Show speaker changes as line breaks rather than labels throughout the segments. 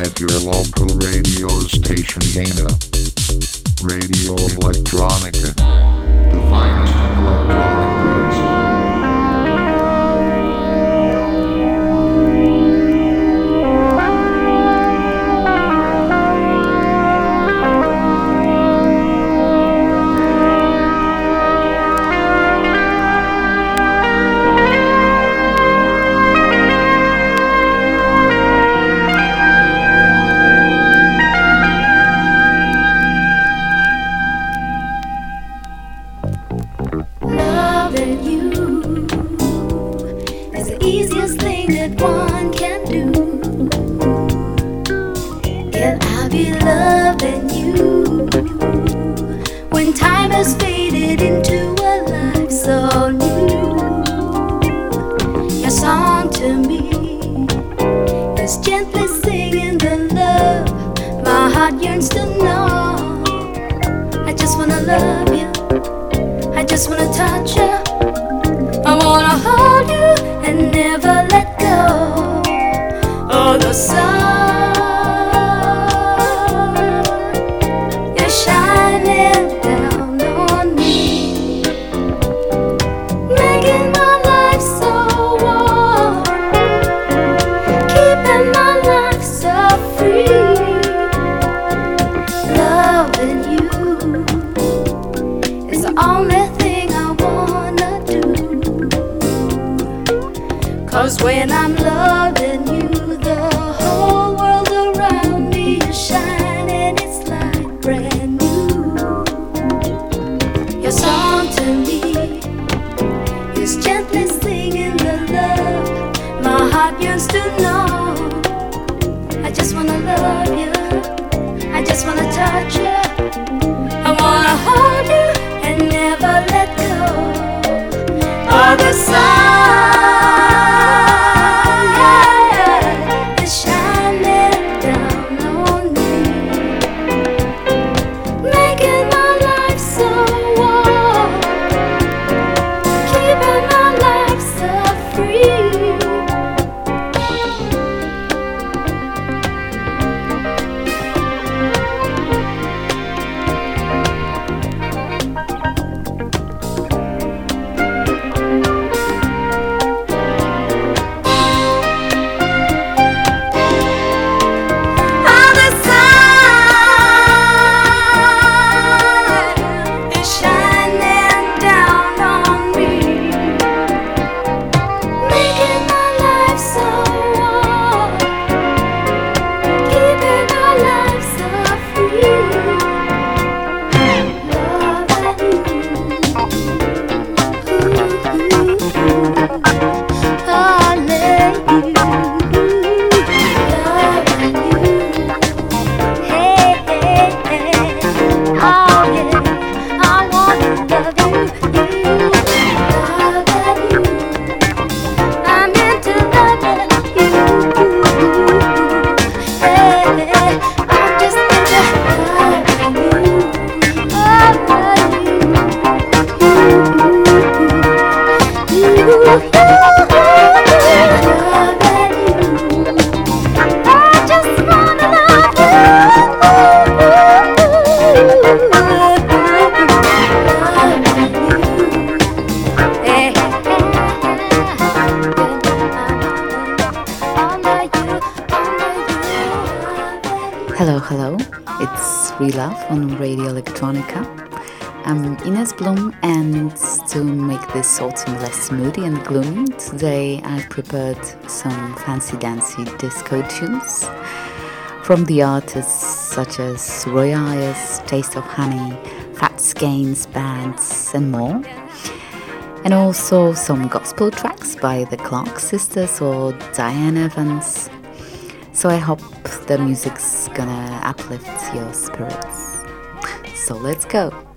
at your local radio station Dana. Radio Electronica.
Divine prepared some fancy dancy disco tunes from the artists such as Roy Ayers, Taste of Honey, Fats Gaines bands, and more. And also some gospel tracks by the Clark sisters or Diane Evans.
So I hope the music's gonna uplift your spirits. So let's go.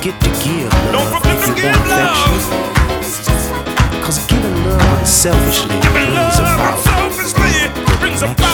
forget to give
love. Don't forget to give love.
Cause giving love unselfishly brings about. Unselfishly
brings.